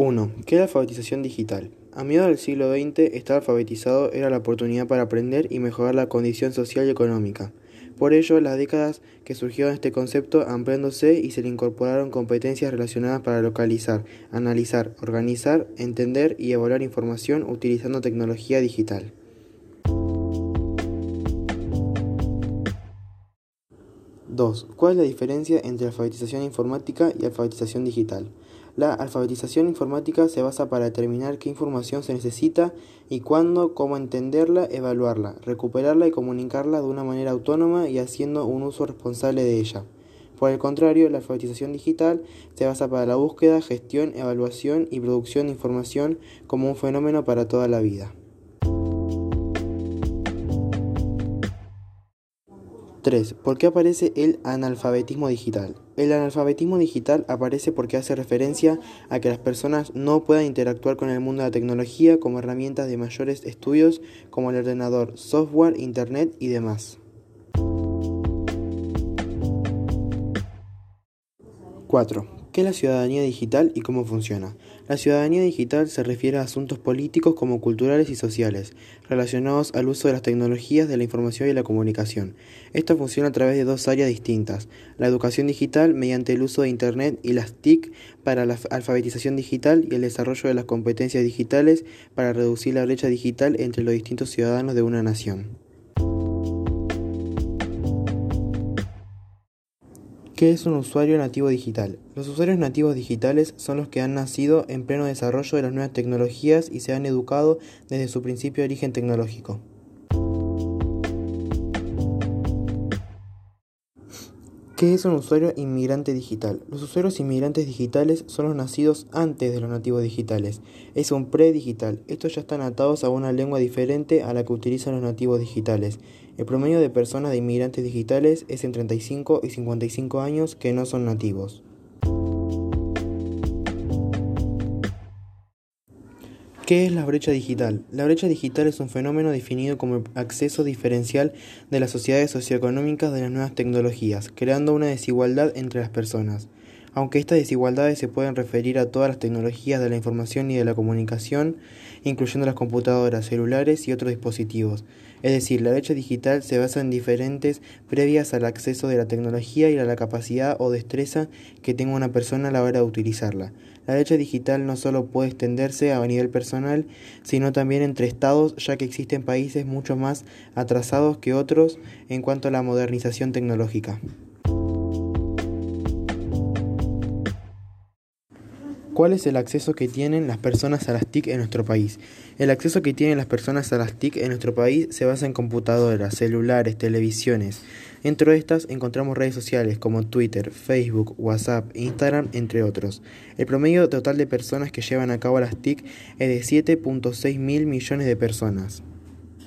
1. ¿Qué es la alfabetización digital? A mediados del siglo XX, estar alfabetizado era la oportunidad para aprender y mejorar la condición social y económica. Por ello, las décadas que surgieron este concepto ampliándose y se le incorporaron competencias relacionadas para localizar, analizar, organizar, entender y evaluar información utilizando tecnología digital. 2. ¿Cuál es la diferencia entre alfabetización informática y alfabetización digital? La alfabetización informática se basa para determinar qué información se necesita y cuándo, cómo entenderla, evaluarla, recuperarla y comunicarla de una manera autónoma y haciendo un uso responsable de ella. Por el contrario, la alfabetización digital se basa para la búsqueda, gestión, evaluación y producción de información como un fenómeno para toda la vida. 3. ¿Por qué aparece el analfabetismo digital? El analfabetismo digital aparece porque hace referencia a que las personas no puedan interactuar con el mundo de la tecnología como herramientas de mayores estudios como el ordenador, software, internet y demás. 4. ¿Qué es la ciudadanía digital y cómo funciona? La ciudadanía digital se refiere a asuntos políticos como culturales y sociales, relacionados al uso de las tecnologías de la información y la comunicación. Esto funciona a través de dos áreas distintas, la educación digital mediante el uso de Internet y las TIC para la alfabetización digital y el desarrollo de las competencias digitales para reducir la brecha digital entre los distintos ciudadanos de una nación. ¿Qué es un usuario nativo digital? Los usuarios nativos digitales son los que han nacido en pleno desarrollo de las nuevas tecnologías y se han educado desde su principio de origen tecnológico. ¿Qué es un usuario inmigrante digital? Los usuarios inmigrantes digitales son los nacidos antes de los nativos digitales. Es un pre-digital. Estos ya están atados a una lengua diferente a la que utilizan los nativos digitales. El promedio de personas de inmigrantes digitales es entre 35 y 55 años que no son nativos. ¿Qué es la brecha digital? La brecha digital es un fenómeno definido como acceso diferencial de las sociedades socioeconómicas de las nuevas tecnologías, creando una desigualdad entre las personas. Aunque estas desigualdades se pueden referir a todas las tecnologías de la información y de la comunicación, incluyendo las computadoras, celulares y otros dispositivos. Es decir, la brecha digital se basa en diferentes previas al acceso de la tecnología y a la capacidad o destreza que tenga una persona a la hora de utilizarla. La brecha digital no solo puede extenderse a nivel personal, sino también entre estados, ya que existen países mucho más atrasados que otros en cuanto a la modernización tecnológica. ¿Cuál es el acceso que tienen las personas a las TIC en nuestro país? El acceso que tienen las personas a las TIC en nuestro país se basa en computadoras, celulares, televisiones. Entre estas encontramos redes sociales como Twitter, Facebook, WhatsApp, Instagram, entre otros. El promedio total de personas que llevan a cabo las TIC es de 7.6 mil millones de personas.